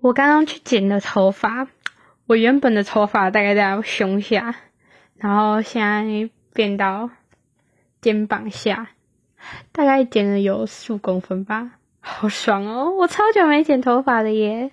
我刚刚去剪了头发，我原本的头发大概在胸下，然后现在变到肩膀下，大概剪了有四五公分吧，好爽哦！我超久没剪头发了耶。